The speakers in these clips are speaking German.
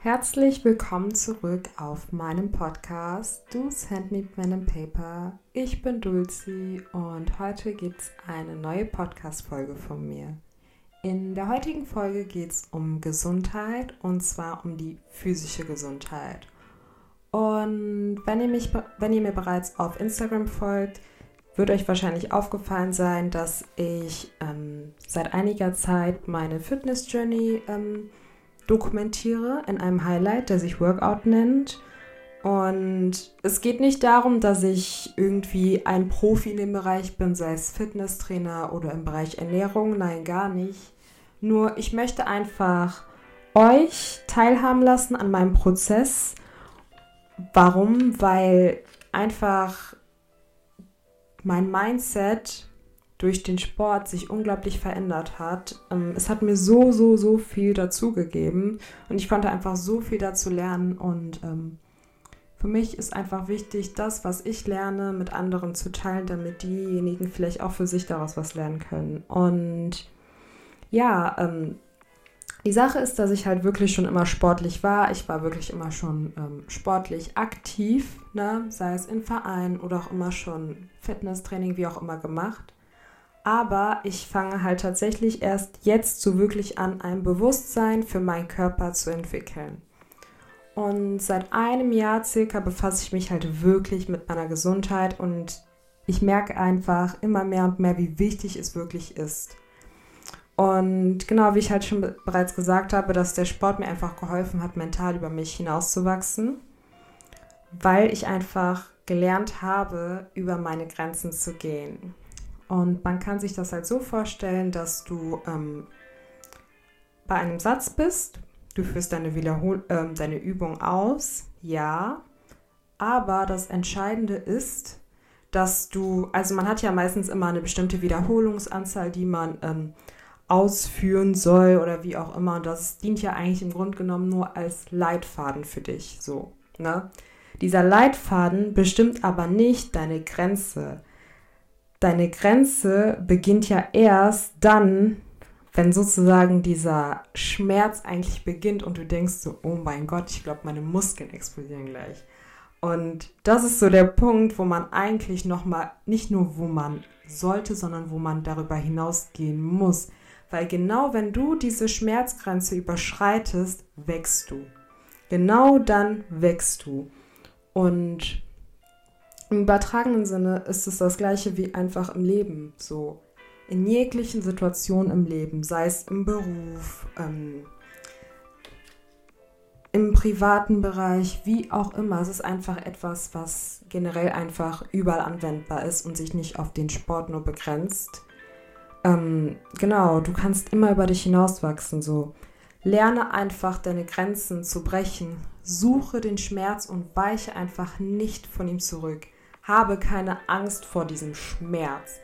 Herzlich willkommen zurück auf meinem Podcast Do's Handmade Pen and Paper. Ich bin Dulci und heute gibt es eine neue Podcast-Folge von mir. In der heutigen Folge geht es um Gesundheit und zwar um die physische Gesundheit. Und wenn ihr, mich, wenn ihr mir bereits auf Instagram folgt, wird euch wahrscheinlich aufgefallen sein, dass ich ähm, seit einiger Zeit meine Fitness Journey ähm, dokumentiere in einem Highlight, der sich Workout nennt. Und es geht nicht darum, dass ich irgendwie ein Profi in dem Bereich bin, sei es Fitnesstrainer oder im Bereich Ernährung. Nein, gar nicht. Nur ich möchte einfach euch teilhaben lassen an meinem Prozess. Warum? Weil einfach mein Mindset durch den Sport sich unglaublich verändert hat. Ähm, es hat mir so, so, so viel dazugegeben und ich konnte einfach so viel dazu lernen und ähm, für mich ist einfach wichtig, das, was ich lerne, mit anderen zu teilen, damit diejenigen vielleicht auch für sich daraus was lernen können. Und ja, ähm, die Sache ist, dass ich halt wirklich schon immer sportlich war. Ich war wirklich immer schon ähm, sportlich aktiv, ne? sei es in Verein oder auch immer schon Fitnesstraining, wie auch immer gemacht. Aber ich fange halt tatsächlich erst jetzt so wirklich an, ein Bewusstsein für meinen Körper zu entwickeln. Und seit einem Jahr circa befasse ich mich halt wirklich mit meiner Gesundheit und ich merke einfach immer mehr und mehr, wie wichtig es wirklich ist. Und genau, wie ich halt schon bereits gesagt habe, dass der Sport mir einfach geholfen hat, mental über mich hinauszuwachsen, weil ich einfach gelernt habe, über meine Grenzen zu gehen. Und man kann sich das halt so vorstellen, dass du ähm, bei einem Satz bist, du führst deine, Wiederhol äh, deine Übung aus, ja, aber das Entscheidende ist, dass du, also man hat ja meistens immer eine bestimmte Wiederholungsanzahl, die man ähm, ausführen soll oder wie auch immer. Und das dient ja eigentlich im Grunde genommen nur als Leitfaden für dich, so, ne? Dieser Leitfaden bestimmt aber nicht deine Grenze deine Grenze beginnt ja erst dann, wenn sozusagen dieser Schmerz eigentlich beginnt und du denkst so, oh mein Gott, ich glaube, meine Muskeln explodieren gleich. Und das ist so der Punkt, wo man eigentlich nochmal, nicht nur wo man sollte, sondern wo man darüber hinausgehen muss. Weil genau wenn du diese Schmerzgrenze überschreitest, wächst du. Genau dann wächst du. Und im übertragenen Sinne ist es das gleiche wie einfach im Leben. So in jeglichen Situationen im Leben, sei es im Beruf, ähm, im privaten Bereich, wie auch immer. Es ist einfach etwas, was generell einfach überall anwendbar ist und sich nicht auf den Sport nur begrenzt. Ähm, genau, du kannst immer über dich hinauswachsen. So lerne einfach deine Grenzen zu brechen. Suche den Schmerz und weiche einfach nicht von ihm zurück. Habe keine Angst vor diesem Schmerz.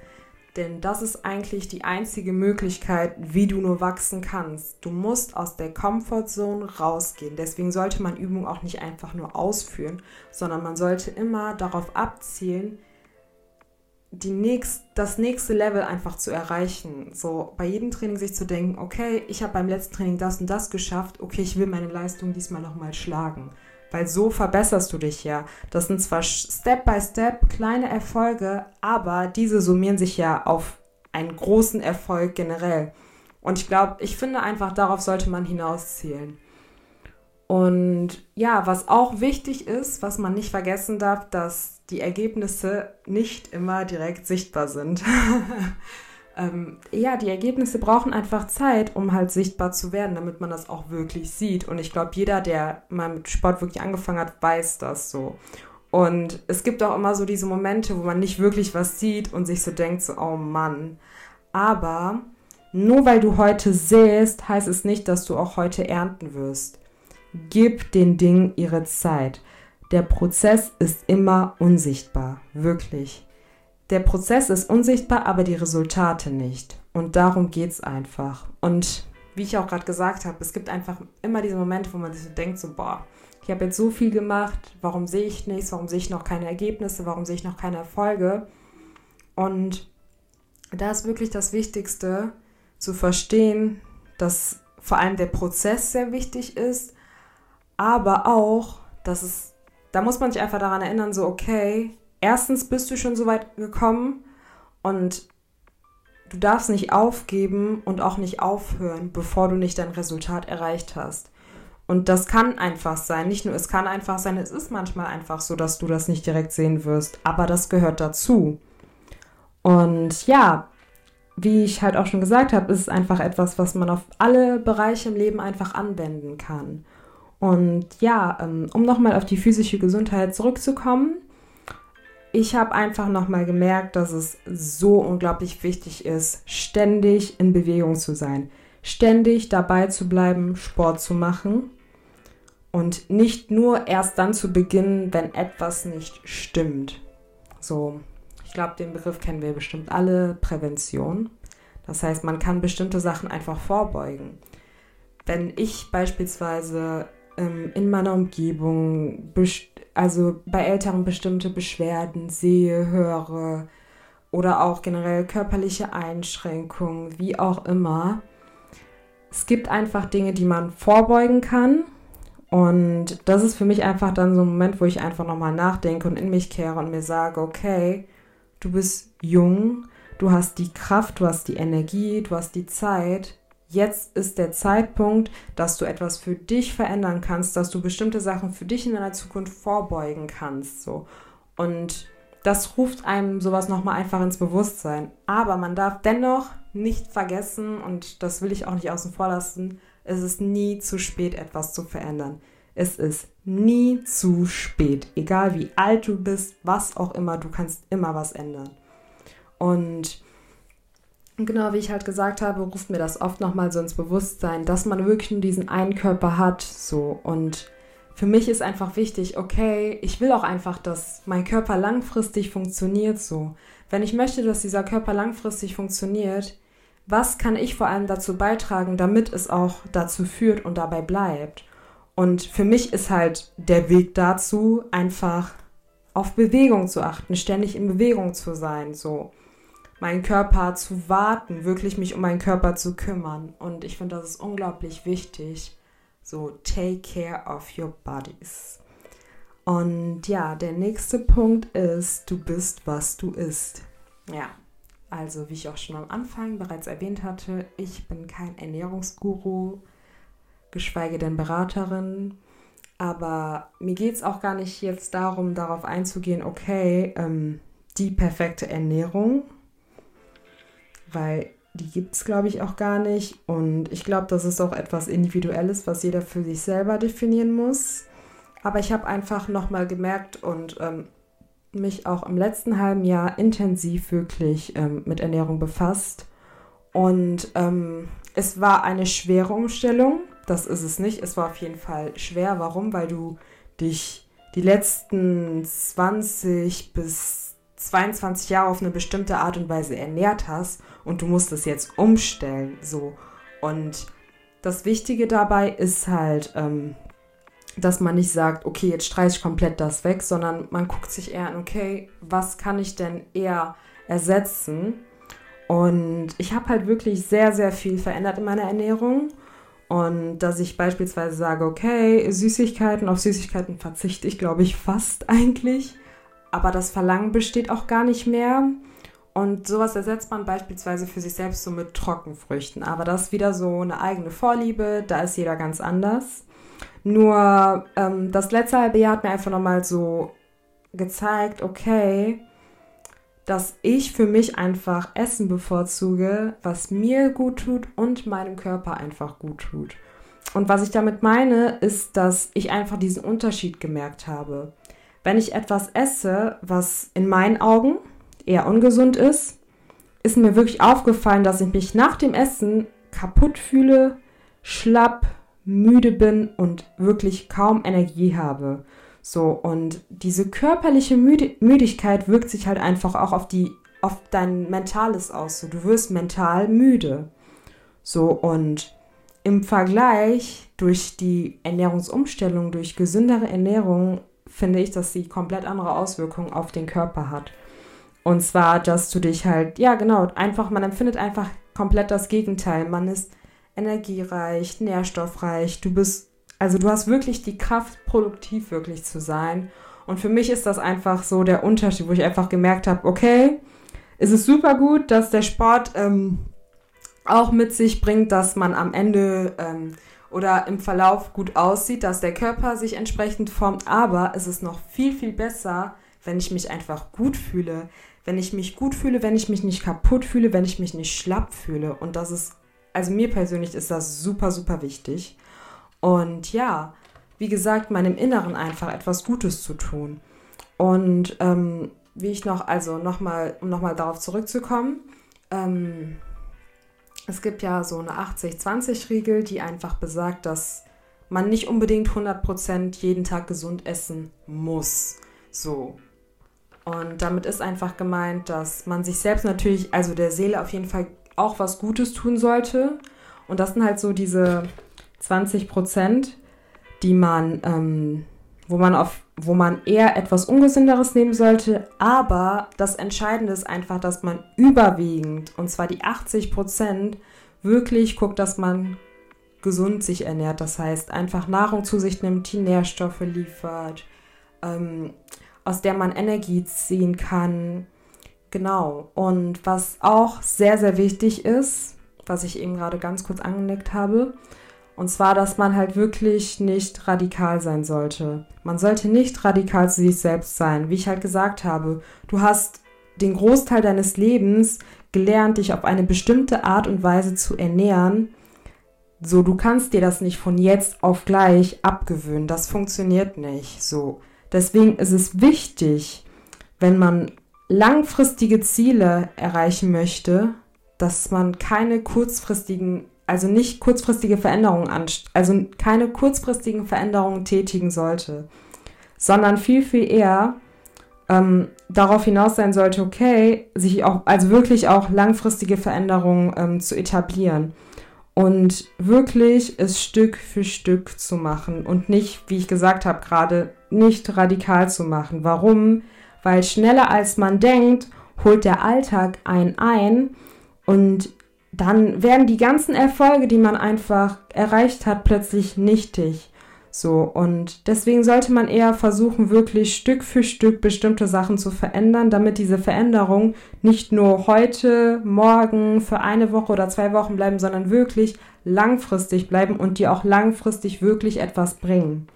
Denn das ist eigentlich die einzige Möglichkeit, wie du nur wachsen kannst. Du musst aus der Comfortzone rausgehen. Deswegen sollte man Übungen auch nicht einfach nur ausführen, sondern man sollte immer darauf abzielen, die nächst, das nächste Level einfach zu erreichen. So bei jedem Training sich zu denken, okay, ich habe beim letzten Training das und das geschafft, okay, ich will meine Leistung diesmal nochmal schlagen weil so verbesserst du dich ja. Das sind zwar Step by Step kleine Erfolge, aber diese summieren sich ja auf einen großen Erfolg generell. Und ich glaube, ich finde einfach, darauf sollte man hinauszielen. Und ja, was auch wichtig ist, was man nicht vergessen darf, dass die Ergebnisse nicht immer direkt sichtbar sind. ähm, ja, die Ergebnisse brauchen einfach Zeit, um halt sichtbar zu werden, damit man das auch wirklich sieht. Und ich glaube, jeder, der mal mit Sport wirklich angefangen hat, weiß das so. Und es gibt auch immer so diese Momente, wo man nicht wirklich was sieht und sich so denkt, so, oh Mann. Aber nur weil du heute säst, heißt es nicht, dass du auch heute ernten wirst. Gib den Dingen ihre Zeit. Der Prozess ist immer unsichtbar, wirklich. Der Prozess ist unsichtbar, aber die Resultate nicht. Und darum geht es einfach. Und wie ich auch gerade gesagt habe, es gibt einfach immer diese Momente, wo man sich so denkt, so, boah, ich habe jetzt so viel gemacht, warum sehe ich nichts, warum sehe ich noch keine Ergebnisse, warum sehe ich noch keine Erfolge? Und da ist wirklich das Wichtigste, zu verstehen, dass vor allem der Prozess sehr wichtig ist, aber auch, dass es, da muss man sich einfach daran erinnern, so, okay, erstens bist du schon so weit gekommen und du darfst nicht aufgeben und auch nicht aufhören, bevor du nicht dein Resultat erreicht hast. Und das kann einfach sein. Nicht nur es kann einfach sein, es ist manchmal einfach so, dass du das nicht direkt sehen wirst. Aber das gehört dazu. Und ja, wie ich halt auch schon gesagt habe, ist es einfach etwas, was man auf alle Bereiche im Leben einfach anwenden kann. Und ja, ähm, um nochmal auf die physische Gesundheit zurückzukommen, ich habe einfach nochmal gemerkt, dass es so unglaublich wichtig ist, ständig in Bewegung zu sein, ständig dabei zu bleiben, Sport zu machen und nicht nur erst dann zu beginnen, wenn etwas nicht stimmt. So, ich glaube, den Begriff kennen wir bestimmt alle, Prävention. Das heißt, man kann bestimmte Sachen einfach vorbeugen. Wenn ich beispielsweise ähm, in meiner Umgebung, also bei Älteren bestimmte Beschwerden sehe, höre oder auch generell körperliche Einschränkungen, wie auch immer, es gibt einfach Dinge, die man vorbeugen kann. Und das ist für mich einfach dann so ein Moment, wo ich einfach nochmal nachdenke und in mich kehre und mir sage, okay, du bist jung, du hast die Kraft, du hast die Energie, du hast die Zeit. Jetzt ist der Zeitpunkt, dass du etwas für dich verändern kannst, dass du bestimmte Sachen für dich in deiner Zukunft vorbeugen kannst. So. Und das ruft einem sowas nochmal einfach ins Bewusstsein. Aber man darf dennoch nicht vergessen, und das will ich auch nicht außen vor lassen, es ist nie zu spät, etwas zu verändern. Es ist nie zu spät. Egal wie alt du bist, was auch immer, du kannst immer was ändern. Und genau wie ich halt gesagt habe, ruft mir das oft nochmal so ins Bewusstsein, dass man wirklich nur diesen einen Körper hat. So. Und für mich ist einfach wichtig, okay, ich will auch einfach, dass mein Körper langfristig funktioniert. So. Wenn ich möchte, dass dieser Körper langfristig funktioniert, was kann ich vor allem dazu beitragen, damit es auch dazu führt und dabei bleibt? Und für mich ist halt der Weg dazu, einfach auf Bewegung zu achten, ständig in Bewegung zu sein, so meinen Körper zu warten, wirklich mich um meinen Körper zu kümmern. Und ich finde, das ist unglaublich wichtig. So, take care of your bodies. Und ja, der nächste Punkt ist, du bist, was du isst. Ja, also wie ich auch schon am Anfang bereits erwähnt hatte, ich bin kein Ernährungsguru, geschweige denn Beraterin. Aber mir geht es auch gar nicht jetzt darum, darauf einzugehen, okay, ähm, die perfekte Ernährung, weil die gibt es, glaube ich, auch gar nicht. Und ich glaube, das ist auch etwas Individuelles, was jeder für sich selber definieren muss. Aber ich habe einfach nochmal gemerkt und ähm, mich auch im letzten halben Jahr intensiv wirklich ähm, mit Ernährung befasst. Und ähm, es war eine schwere Umstellung. Das ist es nicht. Es war auf jeden Fall schwer. Warum? Weil du dich die letzten 20 bis 22 Jahre auf eine bestimmte Art und Weise ernährt hast und du musst es jetzt umstellen. So. Und das Wichtige dabei ist halt, ähm, dass man nicht sagt, okay, jetzt streiche ich komplett das weg, sondern man guckt sich eher an, okay, was kann ich denn eher ersetzen? Und ich habe halt wirklich sehr, sehr viel verändert in meiner Ernährung. Und dass ich beispielsweise sage, okay, Süßigkeiten, auf Süßigkeiten verzichte ich, glaube ich, fast eigentlich. Aber das Verlangen besteht auch gar nicht mehr. Und sowas ersetzt man beispielsweise für sich selbst so mit Trockenfrüchten. Aber das ist wieder so eine eigene Vorliebe, da ist jeder ganz anders. Nur ähm, das letzte halbe Jahr hat mir einfach nochmal so gezeigt, okay, dass ich für mich einfach Essen bevorzuge, was mir gut tut und meinem Körper einfach gut tut. Und was ich damit meine, ist, dass ich einfach diesen Unterschied gemerkt habe. Wenn ich etwas esse, was in meinen Augen eher ungesund ist, ist mir wirklich aufgefallen, dass ich mich nach dem Essen kaputt fühle, schlapp, müde bin und wirklich kaum Energie habe. So, und diese körperliche Müde Müdigkeit wirkt sich halt einfach auch auf die, auf dein Mentales aus. So, du wirst mental müde. So, und im Vergleich durch die Ernährungsumstellung, durch gesündere Ernährung, finde ich, dass sie komplett andere Auswirkungen auf den Körper hat. Und zwar, dass du dich halt, ja genau, einfach, man empfindet einfach komplett das Gegenteil. Man ist energiereich, nährstoffreich, du bist also du hast wirklich die Kraft, produktiv wirklich zu sein. Und für mich ist das einfach so der Unterschied, wo ich einfach gemerkt habe, okay, es ist super gut, dass der Sport ähm, auch mit sich bringt, dass man am Ende ähm, oder im Verlauf gut aussieht, dass der Körper sich entsprechend formt. Aber es ist noch viel, viel besser, wenn ich mich einfach gut fühle. Wenn ich mich gut fühle, wenn ich mich nicht kaputt fühle, wenn ich mich nicht schlapp fühle. Und das ist, also mir persönlich ist das super, super wichtig. Und ja, wie gesagt, meinem Inneren einfach etwas Gutes zu tun. Und ähm, wie ich noch, also nochmal, um nochmal darauf zurückzukommen, ähm, es gibt ja so eine 80-20-Regel, die einfach besagt, dass man nicht unbedingt 100% jeden Tag gesund essen muss. So. Und damit ist einfach gemeint, dass man sich selbst natürlich, also der Seele auf jeden Fall auch was Gutes tun sollte. Und das sind halt so diese 20% die man, ähm, wo man auf, wo man eher etwas Ungesünderes nehmen sollte. Aber das Entscheidende ist einfach, dass man überwiegend, und zwar die 80% wirklich guckt, dass man gesund sich ernährt. Das heißt, einfach Nahrung zu sich nimmt, die Nährstoffe liefert, ähm, aus der man Energie ziehen kann. Genau. Und was auch sehr, sehr wichtig ist, was ich eben gerade ganz kurz angenickt habe, und zwar, dass man halt wirklich nicht radikal sein sollte. Man sollte nicht radikal zu sich selbst sein. Wie ich halt gesagt habe, du hast den Großteil deines Lebens gelernt, dich auf eine bestimmte Art und Weise zu ernähren. So, du kannst dir das nicht von jetzt auf gleich abgewöhnen. Das funktioniert nicht. So. Deswegen ist es wichtig, wenn man langfristige Ziele erreichen möchte, dass man keine kurzfristigen, also nicht kurzfristige Veränderungen anst also keine kurzfristigen Veränderungen tätigen sollte, sondern viel, viel eher ähm, darauf hinaus sein sollte, okay, sich auch, also wirklich auch langfristige Veränderungen ähm, zu etablieren und wirklich es Stück für Stück zu machen und nicht, wie ich gesagt habe, gerade nicht radikal zu machen. Warum? Weil schneller als man denkt, holt der Alltag einen ein und dann werden die ganzen Erfolge, die man einfach erreicht hat, plötzlich nichtig. So, und deswegen sollte man eher versuchen, wirklich Stück für Stück bestimmte Sachen zu verändern, damit diese Veränderungen nicht nur heute, morgen, für eine Woche oder zwei Wochen bleiben, sondern wirklich langfristig bleiben und dir auch langfristig wirklich etwas bringen.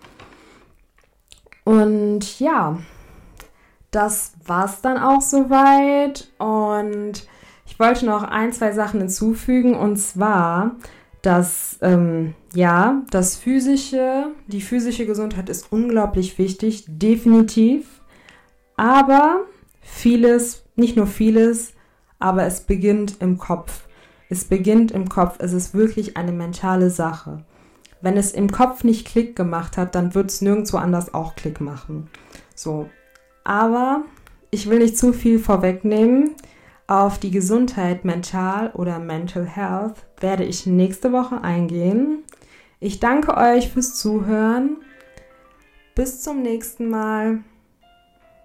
Und ja, das war's dann auch soweit. Und ich wollte noch ein, zwei Sachen hinzufügen. Und zwar, dass ähm, ja, das physische, die physische Gesundheit ist unglaublich wichtig, definitiv. Aber vieles, nicht nur vieles, aber es beginnt im Kopf. Es beginnt im Kopf. Es ist wirklich eine mentale Sache. Wenn es im Kopf nicht Klick gemacht hat, dann wird es nirgendwo anders auch Klick machen. So. Aber ich will nicht zu viel vorwegnehmen. Auf die Gesundheit mental oder Mental Health werde ich nächste Woche eingehen. Ich danke euch fürs Zuhören. Bis zum nächsten Mal.